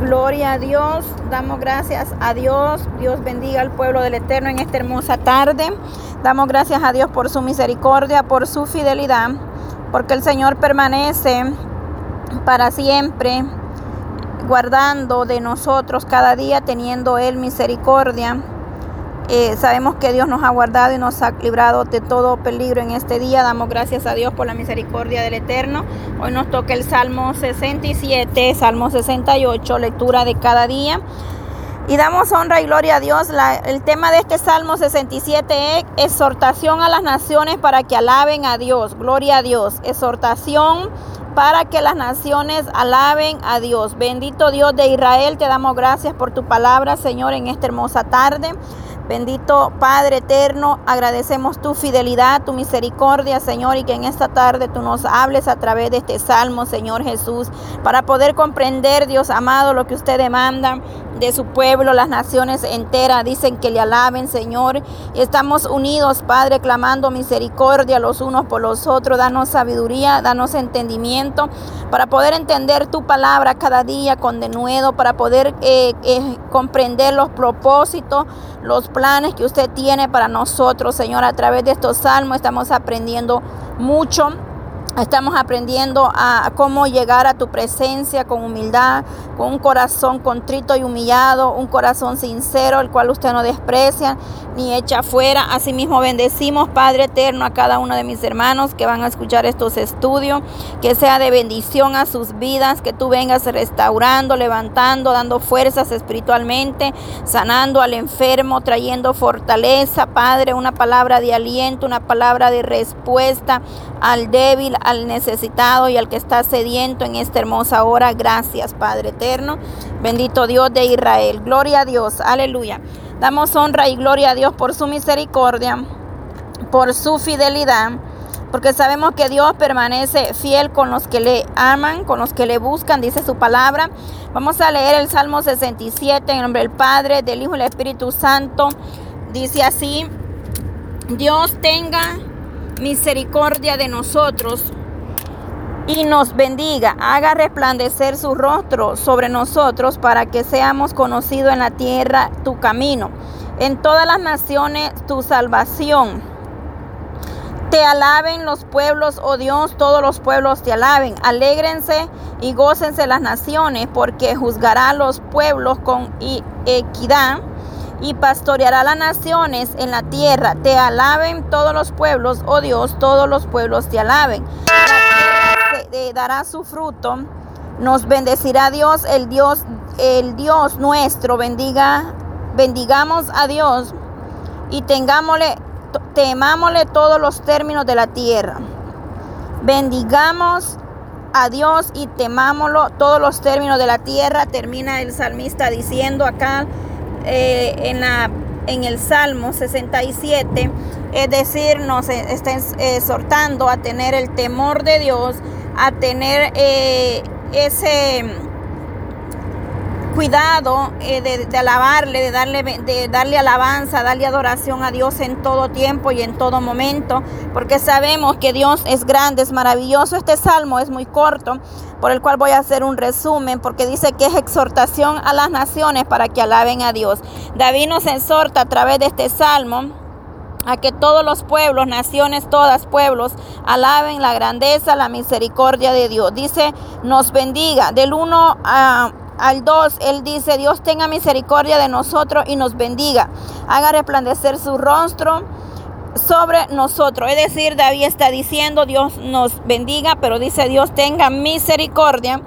Gloria a Dios, damos gracias a Dios. Dios bendiga al pueblo del Eterno en esta hermosa tarde. Damos gracias a Dios por su misericordia, por su fidelidad, porque el Señor permanece para siempre, guardando de nosotros cada día, teniendo Él misericordia. Eh, sabemos que Dios nos ha guardado y nos ha librado de todo peligro en este día. Damos gracias a Dios por la misericordia del Eterno. Hoy nos toca el Salmo 67, Salmo 68, lectura de cada día. Y damos honra y gloria a Dios. el tema de este Salmo 67 es exhortación a las naciones para que alaben a Dios. Gloria a Dios. Exhortación para que las naciones alaben a Dios. Bendito Dios de Israel, te damos gracias por tu palabra, Señor, en esta hermosa tarde. Bendito Padre eterno, agradecemos tu fidelidad, tu misericordia, Señor, y que en esta tarde tú nos hables a través de este salmo, Señor Jesús, para poder comprender, Dios amado, lo que usted demanda de su pueblo, las naciones enteras dicen que le alaben, Señor. Estamos unidos, Padre, clamando misericordia los unos por los otros. Danos sabiduría, danos entendimiento para poder entender tu palabra cada día con denuedo, para poder eh, eh, comprender los propósitos, los planes que usted tiene para nosotros, Señor. A través de estos salmos estamos aprendiendo mucho Estamos aprendiendo a cómo llegar a tu presencia con humildad, con un corazón contrito y humillado, un corazón sincero, el cual usted no desprecia ni echa fuera. Asimismo, bendecimos, Padre eterno, a cada uno de mis hermanos que van a escuchar estos estudios, que sea de bendición a sus vidas, que tú vengas restaurando, levantando, dando fuerzas espiritualmente, sanando al enfermo, trayendo fortaleza, Padre, una palabra de aliento, una palabra de respuesta al débil, al necesitado y al que está sediento en esta hermosa hora. Gracias, Padre eterno. Bendito Dios de Israel. Gloria a Dios. Aleluya. Damos honra y gloria a Dios por su misericordia, por su fidelidad. Porque sabemos que Dios permanece fiel con los que le aman, con los que le buscan, dice su palabra. Vamos a leer el Salmo 67 en nombre del Padre, del Hijo y del Espíritu Santo. Dice así, Dios tenga misericordia de nosotros y nos bendiga, haga resplandecer su rostro sobre nosotros para que seamos conocidos en la tierra tu camino, en todas las naciones tu salvación. Te alaben los pueblos, oh Dios, todos los pueblos te alaben. Alégrense y gócense las naciones, porque juzgará a los pueblos con equidad y pastoreará las naciones en la tierra. Te alaben todos los pueblos, oh Dios, todos los pueblos te alaben. Tierra dará su fruto. Nos bendecirá Dios, el Dios, el Dios nuestro. Bendiga, bendigamos a Dios y tengámosle, temámosle todos los términos de la tierra. Bendigamos a Dios y temámoslo todos los términos de la tierra. Termina el salmista diciendo acá eh, en, la, en el Salmo 67, es decir, nos está exhortando a tener el temor de Dios, a tener eh, ese cuidado eh, de, alabarle, de darle, de darle alabanza, darle adoración a Dios en todo tiempo y en todo momento, porque sabemos que Dios es grande, es maravilloso. Este salmo es muy corto, por el cual voy a hacer un resumen, porque dice que es exhortación a las naciones para que alaben a Dios. David nos exhorta a través de este salmo a que todos los pueblos, naciones, todas pueblos, alaben la grandeza, la misericordia de Dios. Dice, nos bendiga. Del 1 a al 2, Él dice, Dios tenga misericordia de nosotros y nos bendiga. Haga resplandecer su rostro sobre nosotros. Es decir, David está diciendo, Dios nos bendiga, pero dice, Dios tenga misericordia.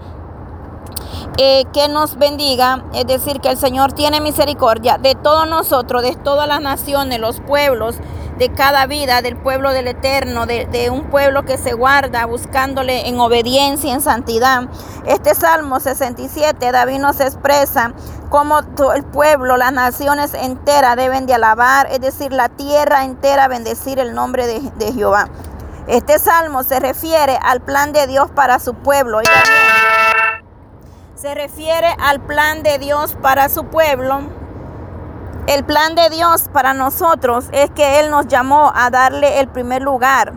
Eh, que nos bendiga, es decir, que el Señor tiene misericordia de todos nosotros, de todas las naciones, los pueblos, de cada vida del pueblo del Eterno, de, un pueblo que se guarda buscándole en obediencia, en santidad. Este Salmo 67, David nos expresa cómo todo el pueblo, las naciones enteras deben de alabar, es decir, la tierra entera bendecir el nombre de, de Jehová. Este salmo se refiere al plan de Dios para su pueblo. Se refiere al plan de Dios para su pueblo el plan de Dios para nosotros es que Él nos llamó a darle el primer lugar.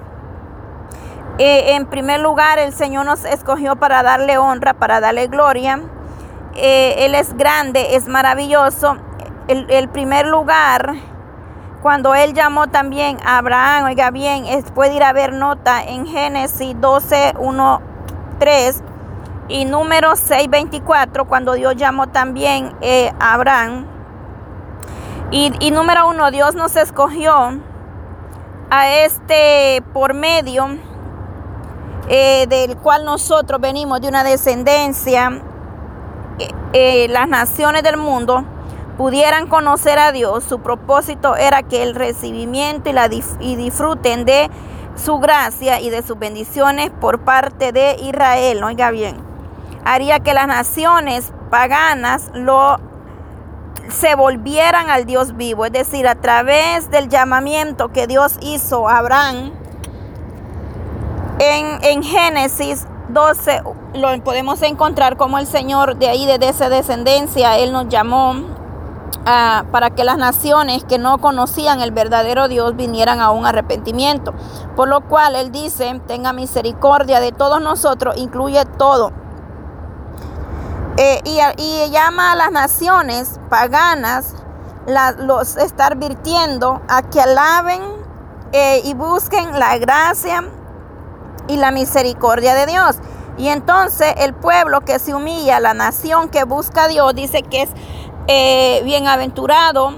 Eh, en primer lugar, el Señor nos escogió para darle honra, para darle gloria. eh, Él es grande, es maravilloso. El, primer lugar, cuando Él llamó también a Abraham, oiga bien, puede ir a ver nota en Génesis 12, 1, 3 y número 6, 24, cuando Dios llamó también eh, a Abraham. Y, número uno, Dios nos escogió a este por medio eh, del cual nosotros venimos de una descendencia, eh, las naciones del mundo pudieran conocer a Dios, su propósito era que el recibimiento y disfruten de su gracia y de sus bendiciones por parte de Israel, oiga bien, haría que las naciones paganas lo se volvieran al Dios vivo, es decir, a través del llamamiento que Dios hizo a Abraham en, Génesis 12 lo podemos encontrar como el Señor de ahí, de esa descendencia, Él nos llamó ah, para que las naciones que no conocían el verdadero Dios vinieran a un arrepentimiento. Por lo cual Él dice, tenga misericordia de todos nosotros, incluye todo. Eh, y, llama a las naciones paganas, los estar virtiendo a que alaben eh, y busquen la gracia y la misericordia de Dios. Y entonces el pueblo que se humilla, la nación que busca a Dios, dice que es eh, bienaventurado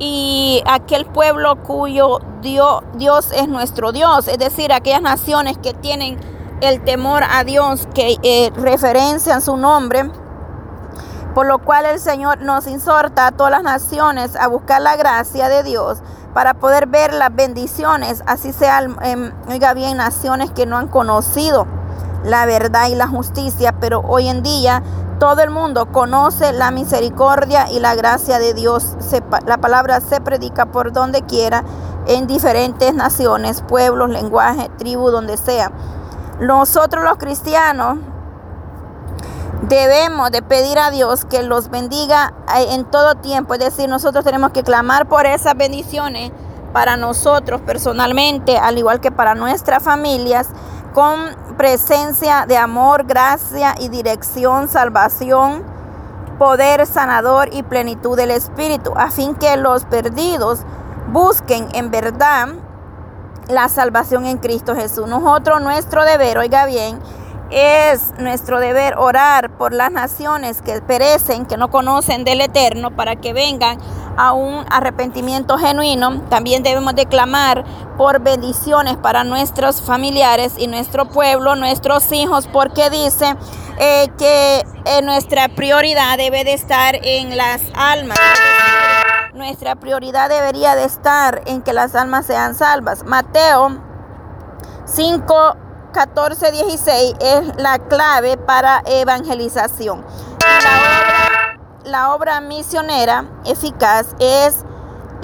y aquel pueblo cuyo Dios, Dios es nuestro Dios, es decir, aquellas naciones que tienen el temor a Dios, que eh, referencian su nombre, por lo cual el Señor nos exhorta a todas las naciones a buscar la gracia de Dios para poder ver las bendiciones, así sean, eh, oiga bien, naciones que no han conocido la verdad y la justicia, pero hoy en día todo el mundo conoce la misericordia y la gracia de Dios. la palabra se predica por donde quiera, en diferentes naciones, pueblos, lenguajes, tribus, donde sea. Nosotros los cristianos debemos de pedir a Dios que los bendiga eh, en todo tiempo. Es decir, nosotros tenemos que clamar por esas bendiciones para nosotros personalmente, al igual que para nuestras familias, con presencia de amor, gracia y dirección, salvación, poder sanador y plenitud del Espíritu, a fin que los perdidos busquen en verdad la salvación en Cristo Jesús. Nosotros, nuestro deber, oiga bien, es nuestro deber orar por las naciones que perecen, que no conocen del Eterno, para que vengan a un arrepentimiento genuino. También debemos declamar por bendiciones para nuestros familiares y nuestro pueblo, nuestros hijos, porque dice eh, que eh, nuestra prioridad debe de estar en las almas. Nuestra prioridad debería de estar en que las almas sean salvas. Mateo 5 14, 16 es la clave para evangelización. La obra, misionera eficaz es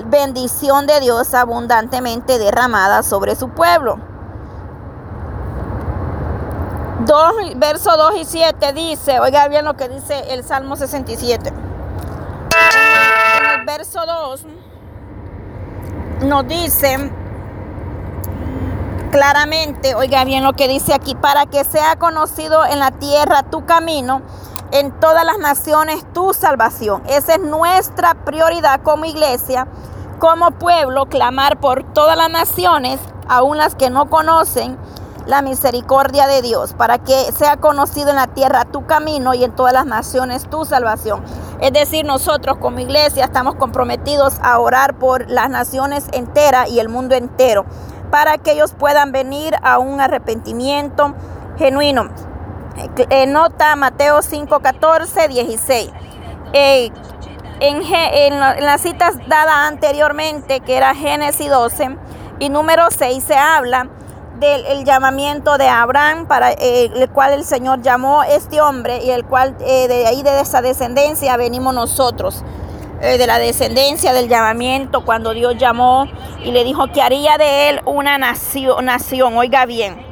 bendición de Dios abundantemente derramada sobre su pueblo. 2, verso 2 y 7 dice, oiga bien lo que dice el Salmo 67. Verso 2 nos dice, claramente, oiga bien lo que dice aquí, para que sea conocido en la tierra tu camino, en todas las naciones tu salvación. Esa es nuestra prioridad como iglesia, como pueblo, clamar por todas las naciones, aun las que no conocen la misericordia de Dios, para que sea conocido en la tierra tu camino y en todas las naciones tu salvación. Es decir, nosotros como iglesia estamos comprometidos a orar por las naciones enteras y el mundo entero para que ellos puedan venir a un arrepentimiento genuino. Eh, nota Mateo 5, 14, 16. en, en, las citas dadas anteriormente, que era Génesis 12 y número 6, se habla del llamamiento de Abraham, para eh, el cual el Señor llamó este hombre y el cual eh, de ahí de esa descendencia venimos nosotros. Eh, de la descendencia, del llamamiento, cuando Dios llamó y le dijo que haría de él una nación, nación, oiga bien.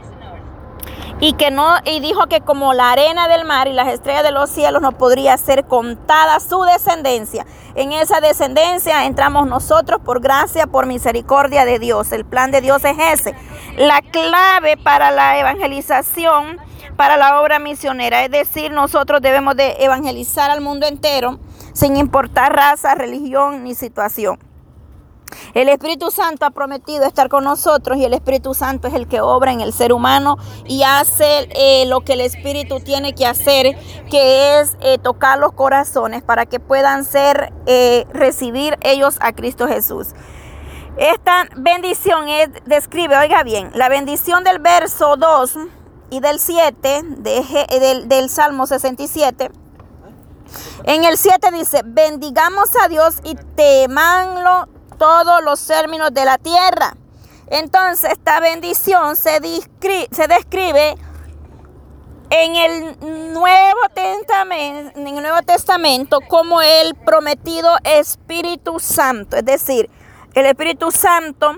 Y que no, y dijo que como la arena del mar y las estrellas de los cielos no podría ser contada su descendencia. En esa descendencia entramos nosotros por gracia, por misericordia de Dios. El plan de Dios es ese. La clave para la evangelización para la obra misionera. Es decir, nosotros debemos de evangelizar al mundo entero sin importar raza, religión ni situación. El Espíritu Santo ha prometido estar con nosotros y el Espíritu Santo es el que obra en el ser humano y hace eh, lo que el Espíritu tiene que hacer, que es eh, tocar los corazones para que puedan ser, eh, recibir ellos a Cristo Jesús. Esta bendición es, describe, oiga bien, la bendición del verso 2 y del 7 del, del Salmo 67. En el 7 dice, bendigamos a Dios y temanlo todos los términos de la tierra. Entonces esta bendición se, se describe en el, Nuevo Testamento, en el Nuevo Testamento como el prometido Espíritu Santo. Es decir, el Espíritu Santo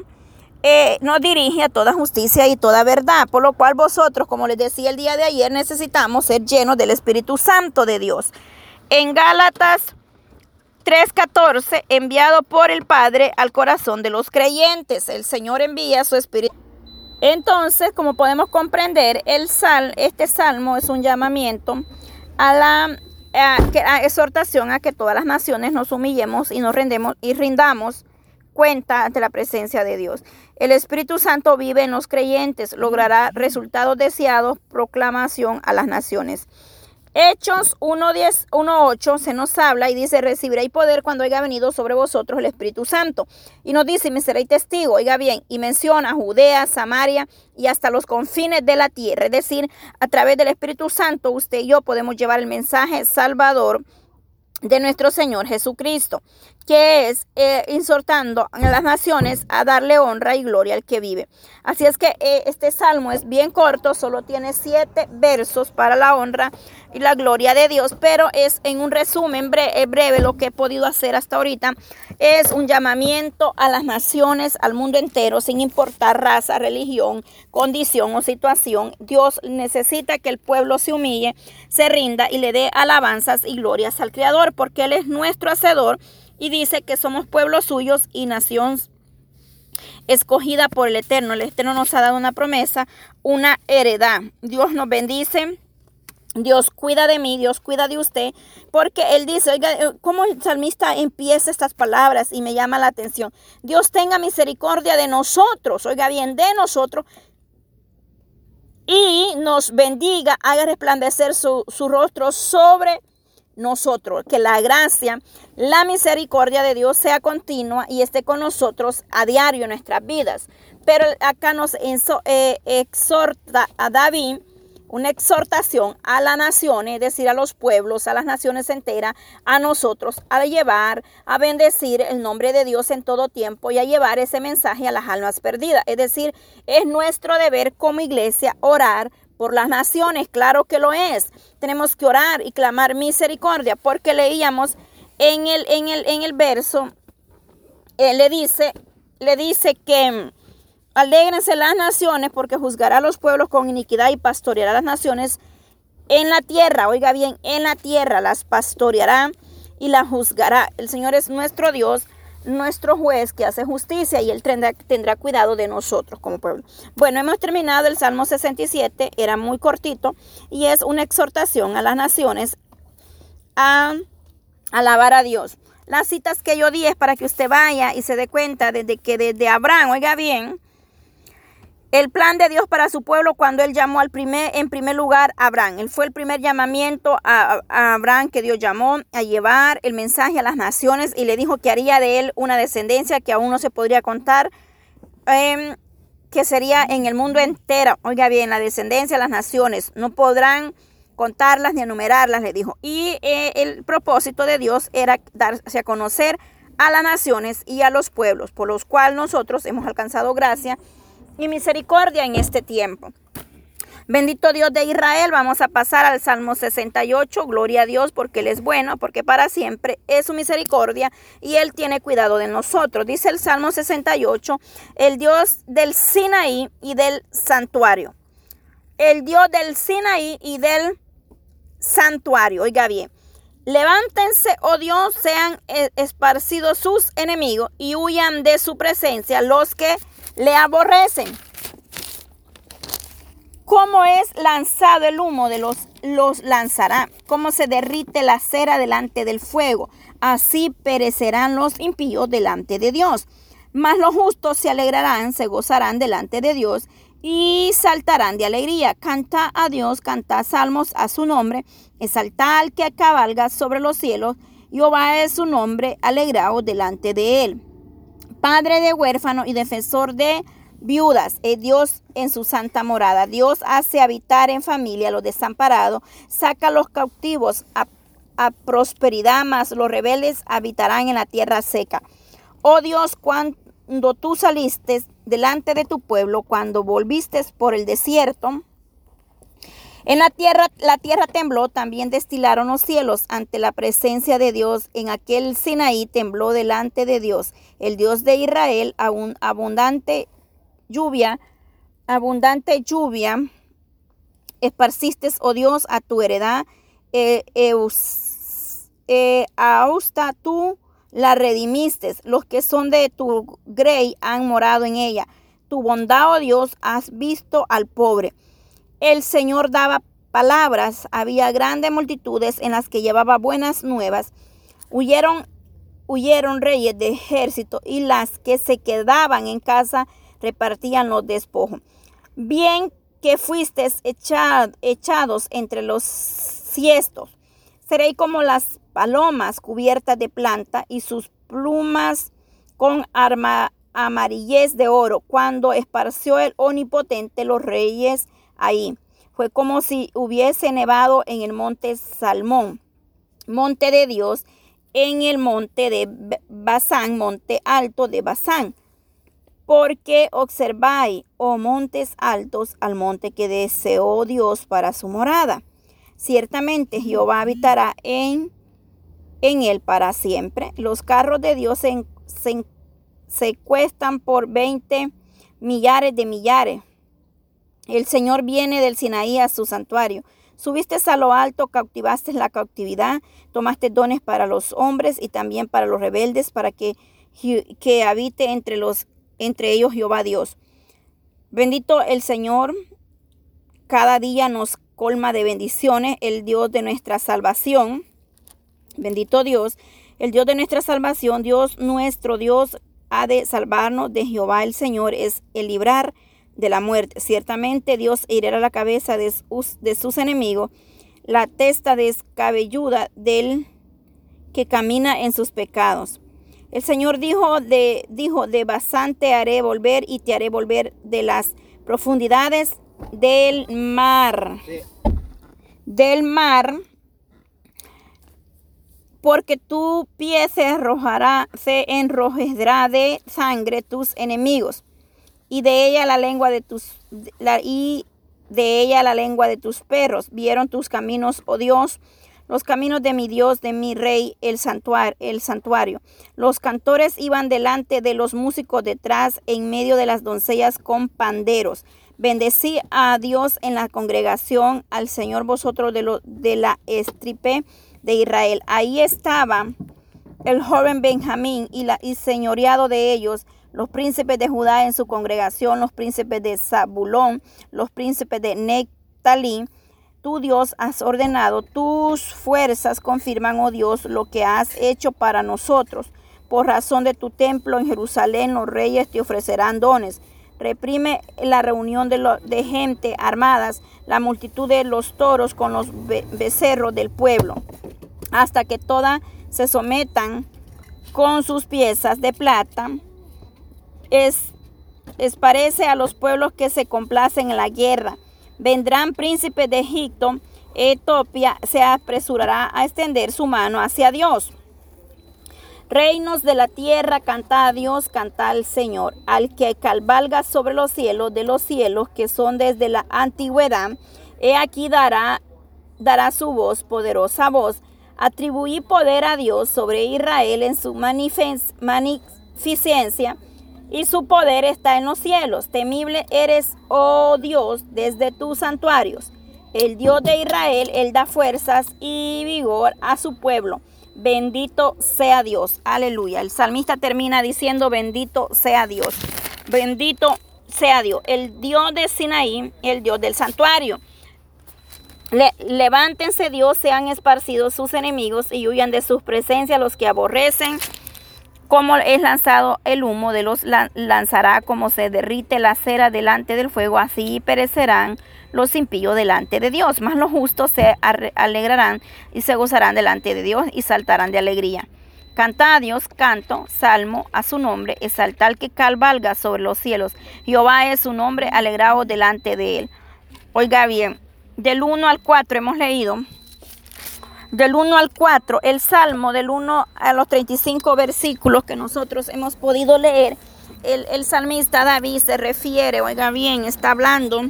eh, nos dirige a toda justicia y toda verdad. Por lo cual vosotros, como les decía el día de ayer, necesitamos ser llenos del Espíritu Santo de Dios. En Gálatas 3.14, enviado por el Padre al corazón de los creyentes. El Señor envía su Espíritu. Entonces, como podemos comprender, el sal, este salmo es un llamamiento a la exhortación a que todas las naciones nos humillemos y nos rendemos y rindamos cuenta ante la presencia de Dios. El Espíritu Santo vive en los creyentes, logrará resultados deseados, proclamación a las naciones. Hechos 1.10, 1.8 se nos habla y dice, recibiréis poder cuando haya venido sobre vosotros el Espíritu Santo. Y nos dice, me seréis testigo, oiga bien, y menciona Judea, Samaria y hasta los confines de la tierra. Es decir, a través del Espíritu Santo, usted y yo podemos llevar el mensaje salvador de nuestro Señor Jesucristo, que es eh, insortando a las naciones a darle honra y gloria al que vive. Así es que eh, este salmo es bien corto, solo tiene siete versos para la honra y la gloria de Dios, pero es en un resumen breve, eh, breve lo que he podido hacer hasta ahorita. Es un llamamiento a las naciones, al mundo entero, sin importar raza, religión, condición o situación. Dios necesita que el pueblo se humille, se rinda y le dé alabanzas y glorias al Creador, porque Él es nuestro hacedor y dice que somos pueblos suyos y nación escogida por el Eterno. El Eterno nos ha dado una promesa, una heredad. Dios nos bendice. Dios cuida de mí, Dios cuida de usted, porque Él dice, oiga, eh, ¿cómo el salmista empieza estas palabras y me llama la atención? Dios tenga misericordia de nosotros, oiga bien, de nosotros, y nos bendiga, haga resplandecer su, su rostro sobre nosotros, que la gracia, la misericordia de Dios sea continua y esté con nosotros a diario en nuestras vidas. Pero acá nos eh, exhorta a David una exhortación a las naciones, es decir, a los pueblos, a las naciones enteras, a nosotros, a llevar, a bendecir el nombre de Dios en todo tiempo y a llevar ese mensaje a las almas perdidas. Es decir, es nuestro deber como iglesia orar por las naciones, claro que lo es. Tenemos que orar y clamar misericordia, porque leíamos en el, en el, en el verso, le dice, le dice que mm, alégrense las naciones porque juzgará a los pueblos con iniquidad y pastoreará a las naciones en la tierra. Oiga bien, en la tierra las pastoreará y las juzgará. El Señor es nuestro Dios nuestro juez que hace justicia y él tendrá, tendrá, cuidado de nosotros como pueblo. Bueno, hemos terminado el Salmo 67, era muy cortito y es una exhortación a las naciones a alabar a Dios. Las citas que yo di es para que usted vaya y se dé cuenta desde que desde Abraham, oiga bien, el plan de Dios para su pueblo cuando él llamó al primer, en primer lugar a Abraham. Él fue el primer llamamiento a, Abraham que Dios llamó a llevar el mensaje a las naciones y le dijo que haría de él una descendencia que aún no se podría contar, em, que sería en el mundo entero. Oiga bien, la descendencia de las naciones no podrán contarlas ni enumerarlas, le dijo. Y eh, el propósito de Dios era darse a conocer a las naciones y a los pueblos, por los cuales nosotros hemos alcanzado gracia y misericordia en este tiempo. Bendito Dios de Israel, vamos a pasar al Salmo 68, gloria a Dios porque Él es bueno, porque para siempre es su misericordia y Él tiene cuidado de nosotros. Dice el Salmo 68, el Dios del Sinaí y del santuario. El Dios del Sinaí y del santuario, oiga bien. Levántense, oh Dios, sean eh, esparcidos sus enemigos y huyan de su presencia los que le aborrecen. Cómo es lanzado el humo de los, los lanzará, cómo se derrite la cera delante del fuego, así perecerán los impíos delante de Dios. Mas los justos se alegrarán, se gozarán delante de Dios y saltarán de alegría. Canta a Dios, canta salmos a su nombre, exalta al que cabalga sobre los cielos, Jehová es su nombre, alegrado delante de él. Padre de huérfano y defensor de viudas, es Dios en su santa morada. Dios hace habitar en familia a los desamparados, saca a los cautivos a, a prosperidad, mas los rebeldes habitarán en la tierra seca. Oh Dios, cuando tú saliste delante de tu pueblo, cuando volviste por el desierto, en la tierra, la tierra tembló, también destilaron los cielos ante la presencia de Dios. En aquel Sinaí tembló delante de Dios, el Dios de Israel, aún abundante lluvia, abundante lluvia, esparciste, oh Dios, a tu heredad, eh, austa tú la redimiste, los que son de tu grey han morado en ella. Tu bondad, oh Dios, has visto al pobre. El Señor daba palabras, había grandes multitudes en las que llevaba buenas nuevas. Huyeron, huyeron reyes de ejército y las que se quedaban en casa repartían los despojos. Bien que fuisteis echados entre los ciestos. Seréis como las palomas cubiertas de planta y sus plumas con amarillez de oro. Cuando esparció el omnipotente los reyes ahí. Fue como si hubiese nevado en el monte Salmón, monte de Dios, en el monte de Basán, monte alto de Basán porque observáis, oh montes altos, al monte que deseó Dios para su morada. Ciertamente Jehová habitará en, en él para siempre. Los carros de Dios se, se, cuestan por 20 millares de millares. El Señor viene del Sinaí a su santuario. Subiste a lo alto, cautivaste la cautividad, tomaste dones para los hombres y también para los rebeldes, para que, que habite entre los entre ellos Jehová Dios. Bendito el Señor, cada día nos colma de bendiciones, el Dios de nuestra salvación. Bendito Dios, el Dios de nuestra salvación, Dios nuestro Dios ha de salvarnos de Jehová el Señor, es el librar de la muerte. Ciertamente Dios herirá la cabeza de sus, de sus enemigos, la testa descabelluda del que camina en sus pecados. El Señor dijo de, dijo, de bastante haré volver y te haré volver de las profundidades del mar. Del mar, porque tu pie se arrojará, se enrojecerá de sangre tus enemigos, y de ella la lengua de tus, y de ella la lengua de tus perros. Vieron tus caminos, oh Dios, los caminos de mi Dios, de mi Rey, el santuario, el santuario. Los cantores iban delante de los músicos detrás, en medio de las doncellas con panderos. Bendecí a Dios en la congregación, al Señor vosotros de, lo, de la estripe de Israel. Ahí estaba el joven Benjamín y, la, y señoreado de ellos, los príncipes de Judá en su congregación, los príncipes de Zabulón, los príncipes de Nectalí, tú Dios has ordenado, tus fuerzas confirman, oh Dios, lo que has hecho para nosotros. Por razón de tu templo en Jerusalén, los reyes te ofrecerán dones. Reprime la reunión de, de gente armadas, la multitud de los toros con los becerros del pueblo, hasta que todas se sometan con sus piezas de plata. Es, parece a los pueblos que se complacen en la guerra Vendrán príncipes de Egipto, Etiopía se apresurará a extender su mano hacia Dios. Reinos de la tierra, canta a Dios, canta al Señor, al que calvalga sobre los cielos de los cielos que son desde la antigüedad. He aquí dará, dará su voz, poderosa voz. Atribuí poder a Dios sobre Israel en su magnificencia y su poder está en los cielos. Temible eres, oh Dios, desde tus santuarios. El Dios de Israel, Él da fuerzas y vigor a su pueblo. Bendito sea Dios. Aleluya. El salmista termina diciendo, bendito sea Dios. Bendito sea Dios, el Dios de Sinaí, el Dios del santuario. levántense Dios, sean esparcidos sus enemigos y huyan de sus presencias los que aborrecen. Como es lanzado el humo de los lanzará, como se derrite la cera delante del fuego, así perecerán los impíos delante de Dios. Mas los justos se alegrarán y se gozarán delante de Dios y saltarán de alegría. Canta a Dios canto, salmo a su nombre, exaltar que calvalga sobre los cielos. Jehová es su nombre, alegrado delante de él. Oiga bien, del 1 al 4 hemos leído, del 1 al 4, el salmo del 1 a los 35 versículos que nosotros hemos podido leer, el, el salmista David se refiere, oiga bien, está hablando,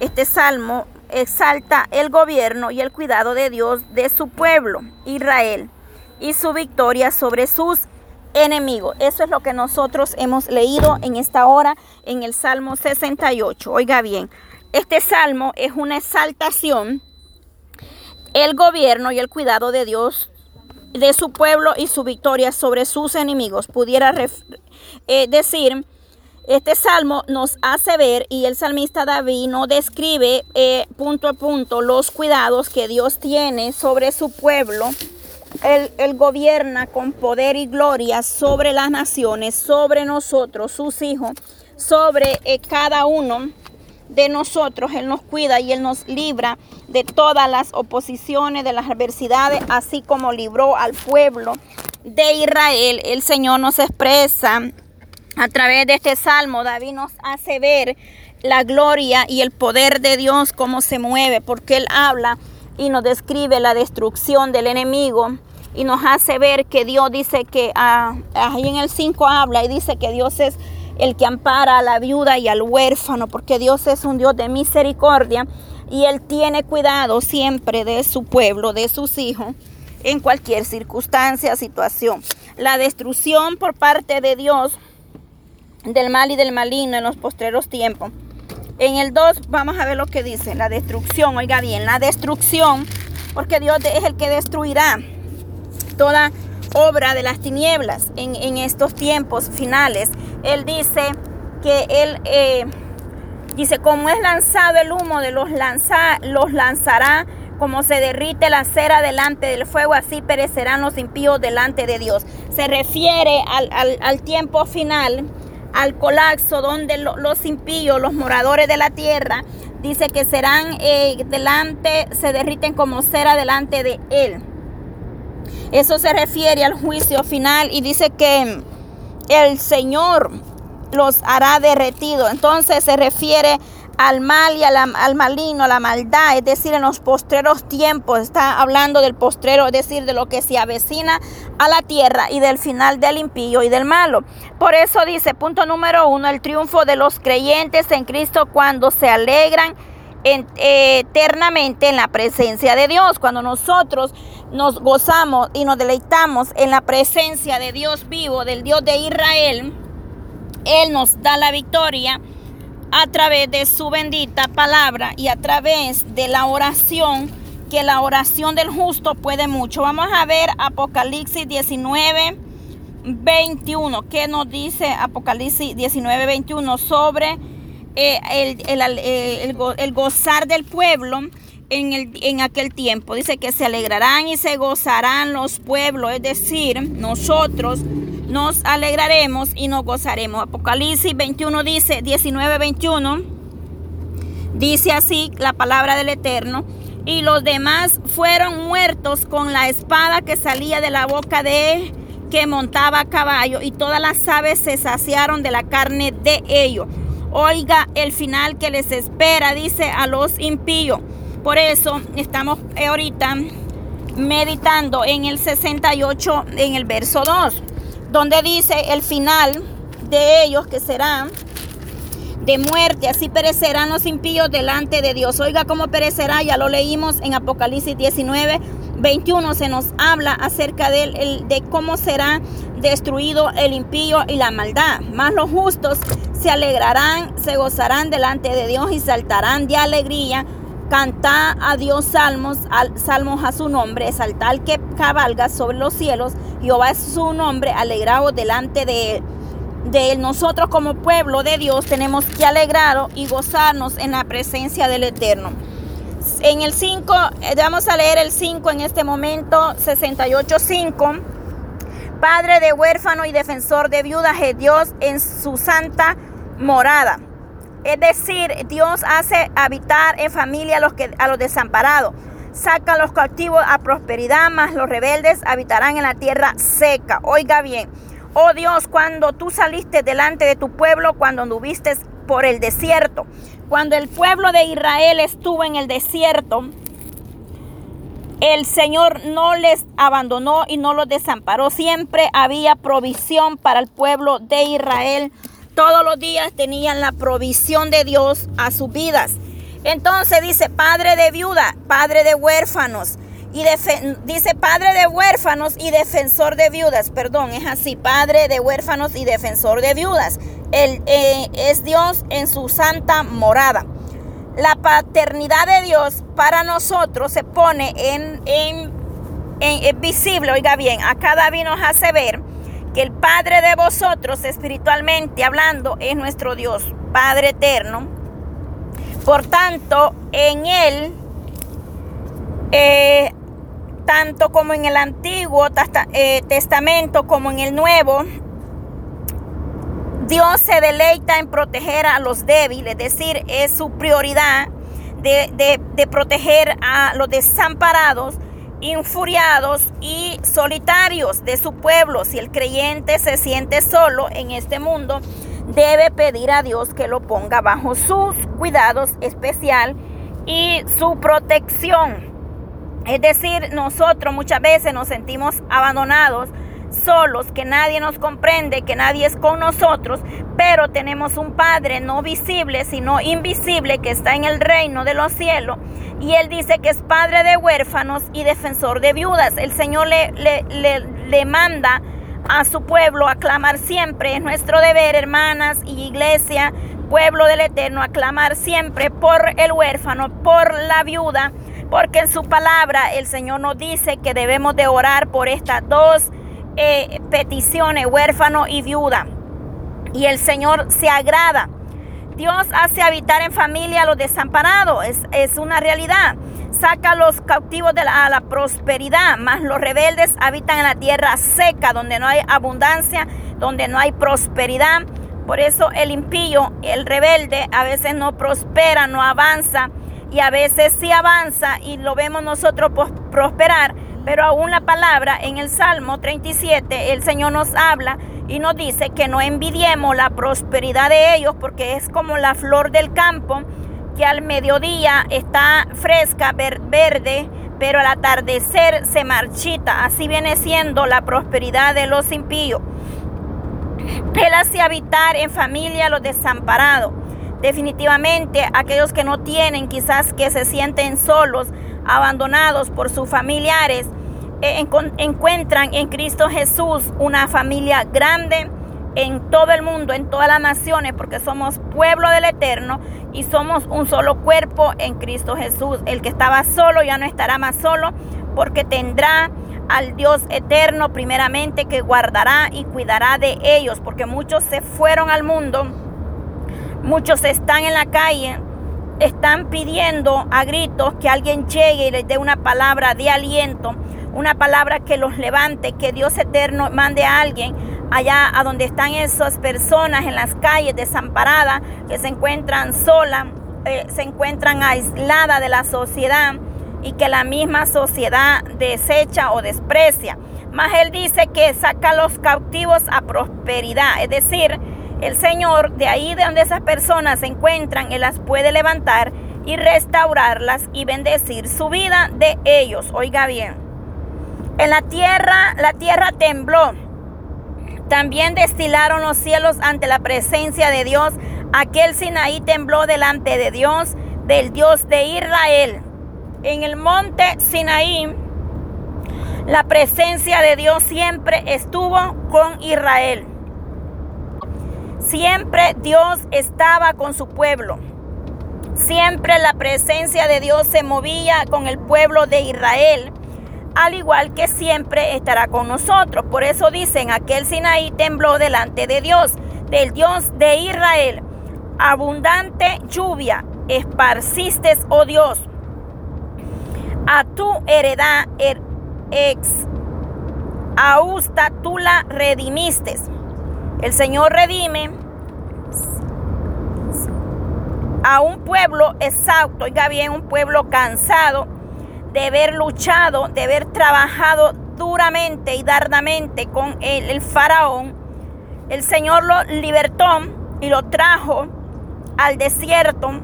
este salmo exalta el gobierno y el cuidado de Dios de su pueblo, Israel y su victoria sobre sus enemigos. Eso es lo que nosotros hemos leído en esta hora en el Salmo 68. Oiga bien, este salmo es una exaltación, el gobierno y el cuidado de Dios de su pueblo y su victoria sobre sus enemigos. Pudiera eh, decir, este salmo nos hace ver y el salmista David nos describe eh, punto a punto los cuidados que Dios tiene sobre su pueblo él, gobierna con poder y gloria sobre las naciones, sobre nosotros, sus hijos, sobre eh, cada uno de nosotros. Él nos cuida y Él nos libra de todas las oposiciones, de las adversidades, así como libró al pueblo de Israel. El Señor nos expresa a través de este salmo. David nos hace ver la gloria y el poder de Dios, cómo se mueve, porque Él habla y nos describe la destrucción del enemigo y nos hace ver que Dios dice que ah, ahí en el 5 habla y dice que Dios es el que ampara a la viuda y al huérfano, porque Dios es un Dios de misericordia y Él tiene cuidado siempre de su pueblo, de sus hijos, en cualquier circunstancia, situación. La destrucción por parte de Dios del mal y del maligno en los postreros tiempos en el 2 vamos a ver lo que dice, la destrucción, oiga bien, la destrucción, porque Dios es el que destruirá toda obra de las tinieblas en, estos tiempos finales. Él dice que Él, eh, dice, como es lanzado el humo de los, lanza, los lanzará, como se derrite la cera delante del fuego, así perecerán los impíos delante de Dios. Se refiere al, al tiempo final al colapso donde los impíos, los moradores de la tierra, dice que serán eh, delante, se derriten como cera delante de él. Eso se refiere al juicio final y dice que el Señor los hará derretidos. Entonces se refiere al mal y al maligno, a la maldad, es decir, en los postreros tiempos, está hablando del postrero, es decir, de lo que se avecina a la tierra y del final del impío y del malo. Por eso dice, punto número uno, el triunfo de los creyentes en Cristo cuando se alegran eternamente en la presencia de Dios. Cuando nosotros nos gozamos y nos deleitamos en la presencia de Dios vivo, del Dios de Israel, Él nos da la victoria a través de su bendita palabra y a través de la oración, que la oración del justo puede mucho. Vamos a ver Apocalipsis 19, 21. ¿Qué nos dice Apocalipsis 19, 21 sobre eh, el, gozar del pueblo? En, aquel tiempo. Dice que se alegrarán y se gozarán los pueblos, es decir, nosotros nos alegraremos y nos gozaremos. Apocalipsis 21 dice, 19, 21, dice así la palabra del Eterno. Y los demás fueron muertos con la espada que salía de la boca de él, que montaba a caballo, y todas las aves se saciaron de la carne de ellos. Oiga el final que les espera, dice a los impíos. Por eso estamos ahorita meditando en el 68, en el verso 2 donde dice el final de ellos que será de muerte, así perecerán los impíos delante de Dios. Oiga cómo perecerá, ya lo leímos en Apocalipsis 19, 21, se nos habla acerca de, de cómo será destruido el impío y la maldad. Más los justos se alegrarán, se gozarán delante de Dios y saltarán de alegría Canta a Dios salmos, salmos a su nombre, exaltar que cabalga sobre los cielos. Jehová es su nombre, alegrado delante de él. de él. Nosotros como pueblo de Dios tenemos que alegrar y gozarnos en la presencia del Eterno. En el 5, eh, vamos a leer el 5 en este momento, 68.5. Padre de huérfano y defensor de viudas es Dios en su santa morada. Es decir, Dios hace habitar en familia a los, que, a los desamparados. Saca a los cautivos a prosperidad, más los rebeldes habitarán en la tierra seca. Oiga bien, oh Dios, cuando tú saliste delante de tu pueblo, cuando anduviste por el desierto, cuando el pueblo de Israel estuvo en el desierto, el Señor no les abandonó y no los desamparó. Siempre había provisión para el pueblo de Israel. Todos los días tenían la provisión de Dios a sus vidas. Entonces dice, padre de viuda, padre de huérfanos. Y dice padre de huérfanos y defensor de viudas. Perdón, es así, padre de huérfanos y defensor de viudas. Eh, es Dios en su santa morada. La paternidad de Dios para nosotros se pone en, en, visible, oiga bien, acá David nos hace ver que el Padre de vosotros, espiritualmente hablando, es nuestro Dios, Padre eterno. Por tanto, en Él, eh, tanto como en el Antiguo eh, Testamento como en el Nuevo, Dios se deleita en proteger a los débiles, es decir, es su prioridad de, proteger a los desamparados, infuriados y solitarios de su pueblo. Si el creyente se siente solo en este mundo, debe pedir a Dios que lo ponga bajo sus cuidados especial y su protección. Es decir, nosotros muchas veces nos sentimos abandonados solos, que nadie nos comprende, que nadie es con nosotros, pero tenemos un Padre no visible, sino invisible, que está en el reino de los cielos. Y Él dice que es Padre de huérfanos y defensor de viudas. El Señor le, le, le, manda a su pueblo a clamar siempre. Es nuestro deber, hermanas y iglesia, pueblo del Eterno, a clamar siempre por el huérfano, por la viuda, porque en su palabra el Señor nos dice que debemos de orar por estas dos eh, peticiones, huérfano y viuda. Y el Señor se agrada. Dios hace habitar en familia a los desamparados. Es, una realidad. Saca a los cautivos de la, a la prosperidad, más los rebeldes habitan en la tierra seca, donde no hay abundancia, donde no hay prosperidad. Por eso el impío, el rebelde, a veces no prospera, no avanza, y a veces sí avanza y lo vemos nosotros prosperar, pero aún la palabra en el Salmo 37, el Señor nos habla y nos dice que no envidiemos la prosperidad de ellos porque es como la flor del campo que al mediodía está fresca, verde, pero al atardecer se marchita. Así viene siendo la prosperidad de los impíos. Él hace habitar en familia a los desamparados. Definitivamente aquellos que no tienen, quizás que se sienten solos, abandonados por sus familiares, eh, encuentran en Cristo Jesús una familia grande en todo el mundo, en todas las naciones, porque somos pueblo del Eterno y somos un solo cuerpo en Cristo Jesús. El que estaba solo ya no estará más solo, porque tendrá al Dios eterno primeramente que guardará y cuidará de ellos, porque muchos se fueron al mundo, muchos están en la calle, están pidiendo a gritos que alguien llegue y les dé una palabra de aliento una palabra que los levante, que Dios eterno mande a alguien allá a donde están esas personas en las calles desamparadas, que se encuentran solas, eh, se encuentran aisladas de la sociedad y que la misma sociedad desecha o desprecia. Mas Él dice que saca a los cautivos a prosperidad, es decir, el Señor de ahí de donde esas personas se encuentran, Él las puede levantar y restaurarlas y bendecir su vida de ellos. Oiga bien. En la tierra, la tierra tembló. También destilaron los cielos ante la presencia de Dios. Aquel Sinaí tembló delante de Dios, del Dios de Israel. En el monte Sinaí, la presencia de Dios siempre estuvo con Israel. Siempre Dios estaba con su pueblo. Siempre la presencia de Dios se movía con el pueblo de Israel al igual que siempre estará con nosotros. Por eso dicen, aquel Sinaí tembló delante de Dios. del Dios de Israel. Abundante lluvia esparciste, oh Dios, a tu heredad er, ex austa tú la redimiste. El Señor redime a un pueblo exhausto, oiga bien, un pueblo cansado de haber luchado, de haber trabajado duramente y dardamente con el, faraón. El Señor lo libertó y lo trajo al desierto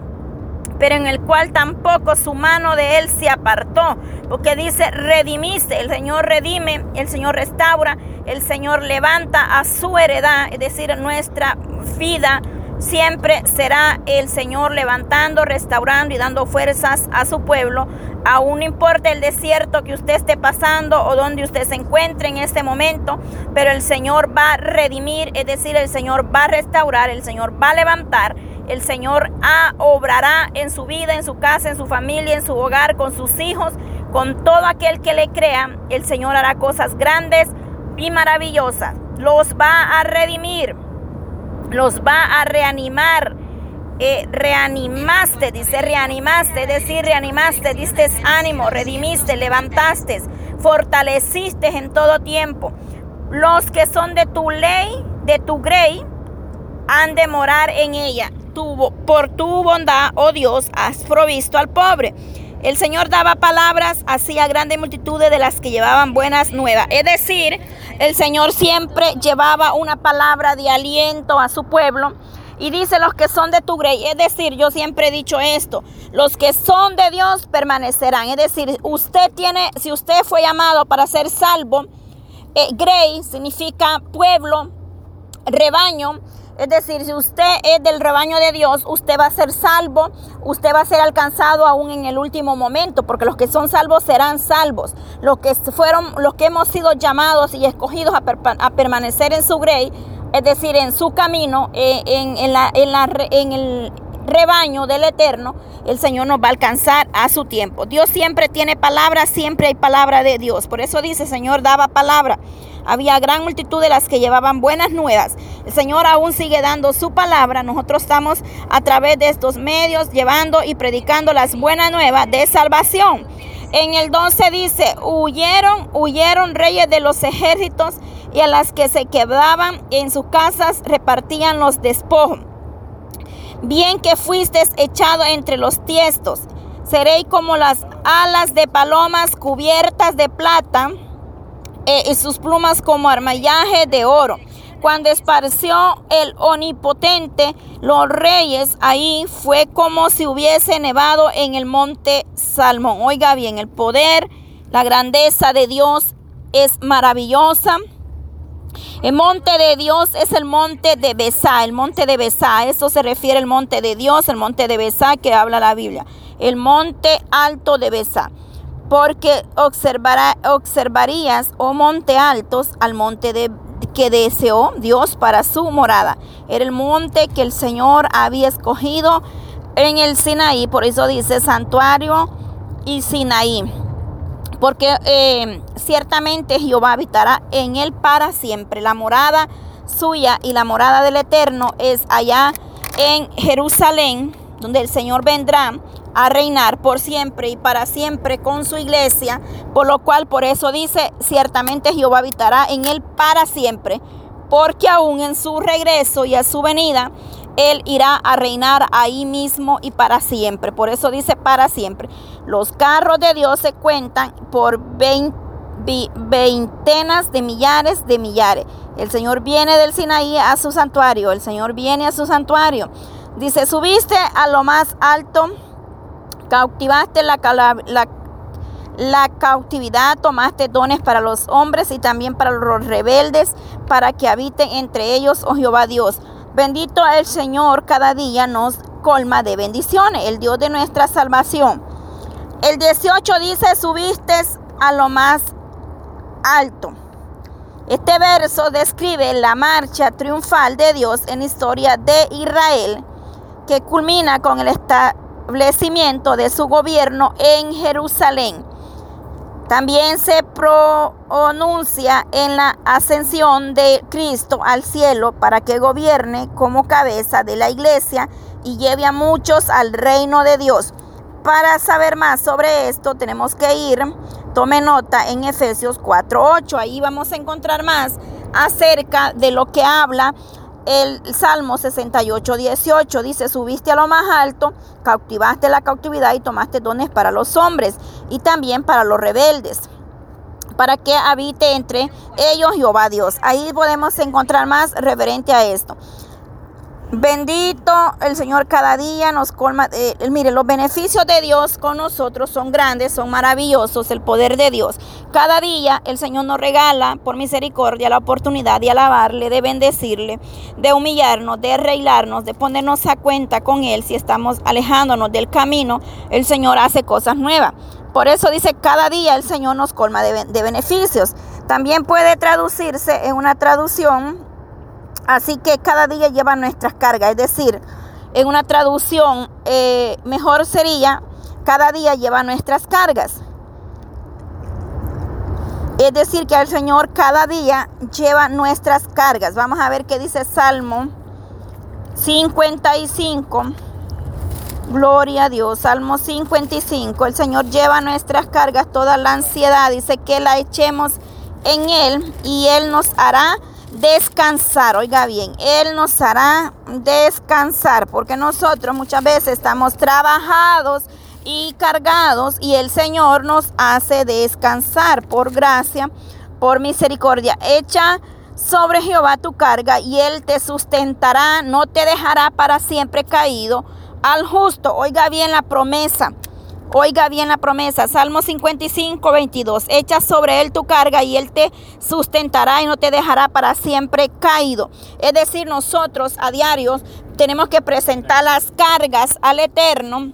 pero en el cual tampoco su mano de él se apartó, porque dice, redimiste, el Señor redime, el Señor restaura, el Señor levanta a su heredad, es decir, nuestra vida siempre será el Señor levantando, restaurando y dando fuerzas a su pueblo. Aún no importa el desierto que usted esté pasando o donde usted se encuentre en este momento, pero el Señor va a redimir, es decir, el Señor va a restaurar, el Señor va a levantar el Señor ah, obrará en su vida, en su casa, en su familia, en su hogar, con sus hijos, con todo aquel que le crea. El Señor hará cosas grandes y maravillosas. Los va a redimir, los va a reanimar. Eh, reanimaste, dice reanimaste, decir reanimaste, diste ánimo, redimiste, levantaste, fortaleciste en todo tiempo. Los que son de tu ley, de tu grey, han de morar en ella por tu bondad, oh Dios, has provisto al pobre. El Señor daba palabras, hacía grandes multitudes de las que llevaban buenas nuevas. Es decir, el Señor siempre llevaba una palabra de aliento a su pueblo. Y dice los que son de tu grey. Es decir, yo siempre he dicho esto. Los que son de Dios permanecerán. Es decir, usted tiene, si usted fue llamado para ser salvo, eh, grey significa pueblo, rebaño. Es decir, si usted es del rebaño de Dios, usted va a ser salvo, usted va a ser alcanzado aún en el último momento, porque los que son salvos serán salvos. Los que fueron, los que hemos sido llamados y escogidos a, permanecer en su grey, es decir, en su camino, eh, en, la, en el rebaño del Eterno, el Señor nos va a alcanzar a su tiempo. Dios siempre tiene palabra, siempre hay palabra de Dios. Por eso dice, Señor, daba palabra. Había gran multitud de las que llevaban buenas nuevas. El Señor aún sigue dando su palabra. Nosotros estamos a través de estos medios llevando y predicando las buenas nuevas de salvación. En el 12 dice, huyeron, huyeron reyes de los ejércitos y a las que se quedaban en sus casas repartían los despojos. Bien que fuiste echado entre los tiestos, seréis como las alas de palomas cubiertas de plata eh, y sus plumas como armallaje de oro. Cuando esparció el omnipotente los reyes, ahí fue como si hubiese nevado en el monte Salmón. Oiga bien, el poder, la grandeza de Dios es maravillosa. El monte de Dios es el monte de Besá, el monte de Besá. Eso se refiere al monte de Dios, el monte de Besá que habla la Biblia. El monte alto de Besá porque observarías, oh monte altos, al monte de, que deseó Dios para su morada. Era el monte que el Señor había escogido en el Sinaí, por eso dice santuario y Sinaí. Porque eh, ciertamente Jehová habitará en él para siempre. La morada suya y la morada del Eterno es allá en Jerusalén, donde el Señor vendrá a reinar por siempre y para siempre con su iglesia, por lo cual por eso dice, ciertamente Jehová habitará en él para siempre, porque aún en su regreso y a su venida, él irá a reinar ahí mismo y para siempre. Por eso dice para siempre. Los carros de Dios se cuentan por veintenas de millares de millares. El Señor viene del Sinaí a su santuario. El Señor viene a su santuario. Dice, subiste a lo más alto cautivaste la, cautividad, tomaste dones para los hombres y también para los rebeldes, para que habiten entre ellos, oh Jehová Dios. Bendito el Señor, cada día nos colma de bendiciones, el Dios de nuestra salvación. El 18 dice, subiste a lo más alto. Este verso describe la marcha triunfal de Dios en la historia de Israel, que culmina con el, establecimiento de su gobierno en Jerusalén. También se pronuncia en la ascensión de Cristo al cielo para que gobierne como cabeza de la iglesia y lleve a muchos al reino de Dios. Para saber más sobre esto tenemos que ir, tome nota en Efesios 4.8, ahí vamos a encontrar más acerca de lo que habla el Salmo 68, 18 dice, subiste a lo más alto, cautivaste la cautividad y tomaste dones para los hombres y también para los rebeldes, para que habite entre ellos Jehová Dios. Ahí podemos encontrar más referente a esto. Bendito el Señor cada día nos colma. Eh, mire, los beneficios de Dios con nosotros son grandes, son maravillosos, el poder de Dios. Cada día el Señor nos regala por misericordia la oportunidad de alabarle, de bendecirle, de humillarnos, de arreglarnos, de ponernos a cuenta con Él. Si estamos alejándonos del camino, el Señor hace cosas nuevas. Por eso dice, cada día el Señor nos colma de, de beneficios. También puede traducirse en una traducción Así que cada día lleva nuestras cargas. Es decir, en una traducción eh, mejor sería, cada día lleva nuestras cargas. Es decir, que el Señor cada día lleva nuestras cargas. Vamos a ver qué dice Salmo 55. Gloria a Dios. Salmo 55. El Señor lleva nuestras cargas, toda la ansiedad. Dice que la echemos en Él y Él nos hará descansar. Oiga bien, Él nos hará descansar porque nosotros muchas veces estamos trabajados y cargados y el Señor nos hace descansar por gracia, por misericordia. Echa sobre Jehová tu carga y Él te sustentará, no te dejará para siempre caído. Al justo, oiga bien la promesa. Oiga bien la promesa, Salmo 55, 22. Echa sobre él tu carga y él te sustentará y no te dejará para siempre caído. Es decir, nosotros a diario tenemos que presentar las cargas al Eterno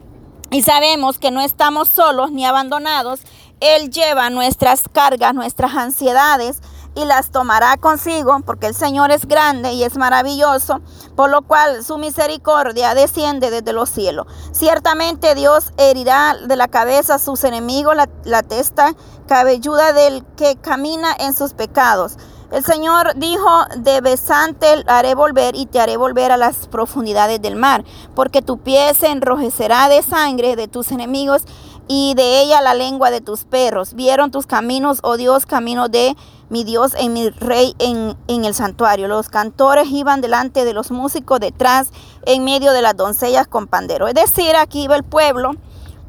y sabemos que no estamos solos ni abandonados. Él lleva nuestras cargas, nuestras ansiedades y las tomará consigo, porque el Señor es grande y es maravilloso, por lo cual su misericordia desciende desde los cielos. Ciertamente Dios herirá de la cabeza a sus enemigos la, testa cabelluda del que camina en sus pecados. El Señor dijo, de besante haré volver y te haré volver a las profundidades del mar, porque tu pie se enrojecerá de sangre de tus enemigos y de ella la lengua de tus perros. Vieron tus caminos, oh Dios, camino de mi Dios en mi rey en, el santuario. Los cantores iban delante de los músicos detrás, en medio de las doncellas con pandero. Es decir, aquí iba el pueblo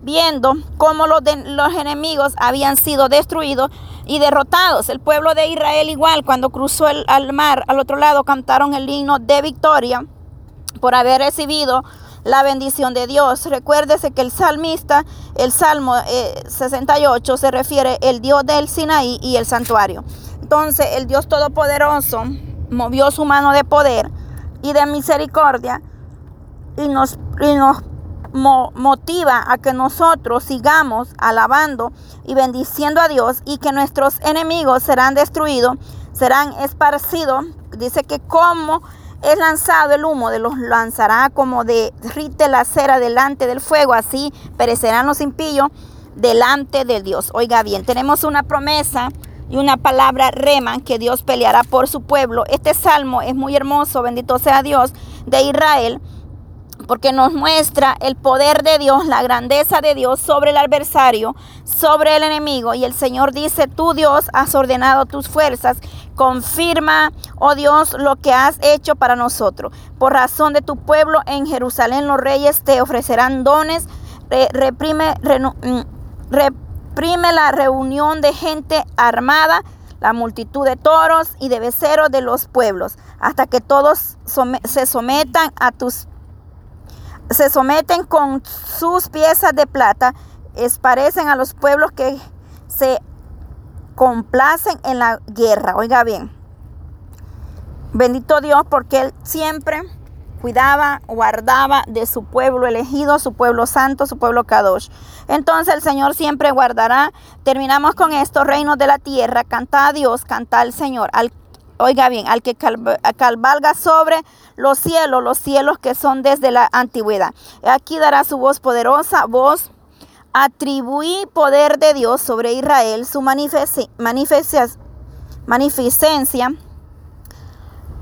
viendo cómo los, los enemigos habían sido destruidos y derrotados. El pueblo de Israel igual, cuando cruzó el al mar al otro lado, cantaron el himno de victoria por haber recibido la bendición de Dios. Recuérdese que el salmista, el Salmo 68, eh, se refiere el Dios del Sinaí y el santuario. Entonces el Dios Todopoderoso movió su mano de poder y de misericordia y nos, y nos motiva a que nosotros sigamos alabando y bendiciendo a Dios y que nuestros enemigos serán destruidos, serán esparcidos. Dice que como es lanzado el humo, de los lanzará como de rite la cera delante del fuego, así perecerán los impíos delante de Dios. Oiga bien, tenemos una promesa y una palabra rema que Dios peleará por su pueblo. Este salmo es muy hermoso, bendito sea Dios de Israel porque nos muestra el poder de Dios, la grandeza de Dios sobre el adversario, sobre el enemigo. Y el Señor dice, tú Dios has ordenado tus fuerzas, confirma, oh Dios, lo que has hecho para nosotros. Por razón de tu pueblo en Jerusalén los reyes te ofrecerán dones, reprime, mm, la reunión de gente armada la multitud de toros y de beceros de los pueblos, hasta que todos se sometan a tus se someten con sus piezas de plata, parecen a los pueblos que se complacen en la guerra. Oiga bien, bendito Dios porque Él siempre cuidaba, guardaba de su pueblo elegido, su pueblo santo, su pueblo Kadosh. Entonces el Señor siempre guardará. Terminamos con esto, reinos de la tierra, canta a Dios, canta al Señor, al Oiga bien, al que cabalga sobre los cielos, los cielos que son desde la antigüedad. Aquí dará su voz poderosa, voz atribuí poder de Dios sobre Israel, su magnificencia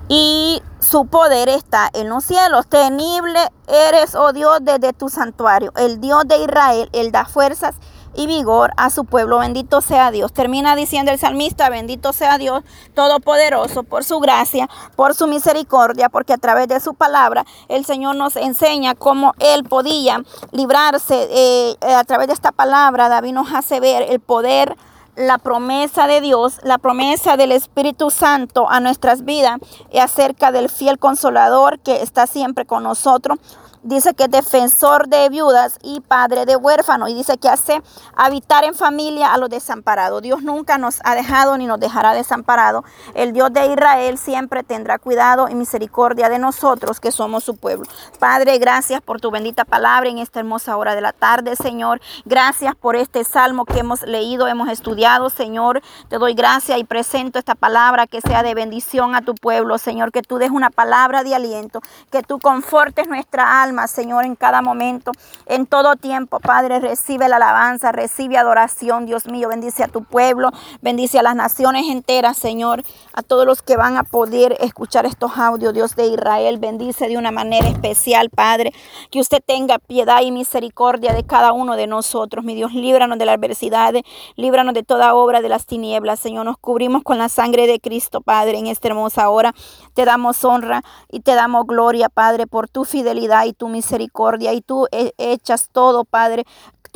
y su poder está en los cielos. Tenible eres, oh Dios, desde tu santuario. El Dios de Israel, Él da fuerzas y vigor a su pueblo. Bendito sea Dios. Termina diciendo el salmista, bendito sea Dios Todopoderoso por su gracia, por su misericordia, porque a través de su palabra el Señor nos enseña cómo Él podía librarse. Eh, a través de esta palabra David nos hace ver el poder la promesa de Dios, la promesa del Espíritu Santo a nuestras vidas y acerca del fiel consolador que está siempre con nosotros dice que es defensor de viudas y padre de huérfanos y dice que hace habitar en familia a los desamparados. Dios nunca nos ha dejado ni nos dejará desamparados. El Dios de Israel siempre tendrá cuidado y misericordia de nosotros que somos su pueblo. Padre, gracias por tu bendita palabra en esta hermosa hora de la tarde, Señor. Gracias por este salmo que hemos leído, hemos estudiado, Señor. Te doy gracias y presento esta palabra que sea de bendición a tu pueblo, Señor. Que tú des una palabra de aliento, que tú confortes nuestra alma Señor, en cada momento, en todo tiempo, Padre, recibe la alabanza, recibe adoración, Dios mío, bendice a tu pueblo, bendice a las naciones enteras, Señor, a todos los que van a poder escuchar estos audios, Dios de Israel, bendice de una manera especial, Padre, que usted tenga piedad y misericordia de cada uno de nosotros, mi Dios, líbranos de la adversidad, líbranos de toda obra de las tinieblas, Señor, nos cubrimos con la sangre de Cristo, Padre, en esta hermosa hora, te damos honra y te damos gloria, Padre, por tu fidelidad y tu misericordia y tú e, echas todo, Padre,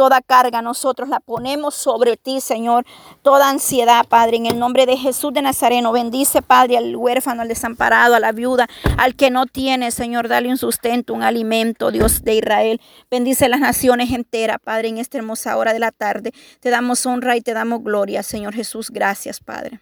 toda carga, nosotros la ponemos sobre ti, Señor. Toda ansiedad, Padre, en el nombre de Jesús de Nazareno. Bendice, Padre, al huérfano, al desamparado, a la viuda, al que no tiene, Señor. Dale un sustento, un alimento, Dios de Israel. Bendice las naciones enteras, Padre, en esta hermosa hora de la tarde. Te damos honra y te damos gloria, Señor Jesús. Gracias, Padre.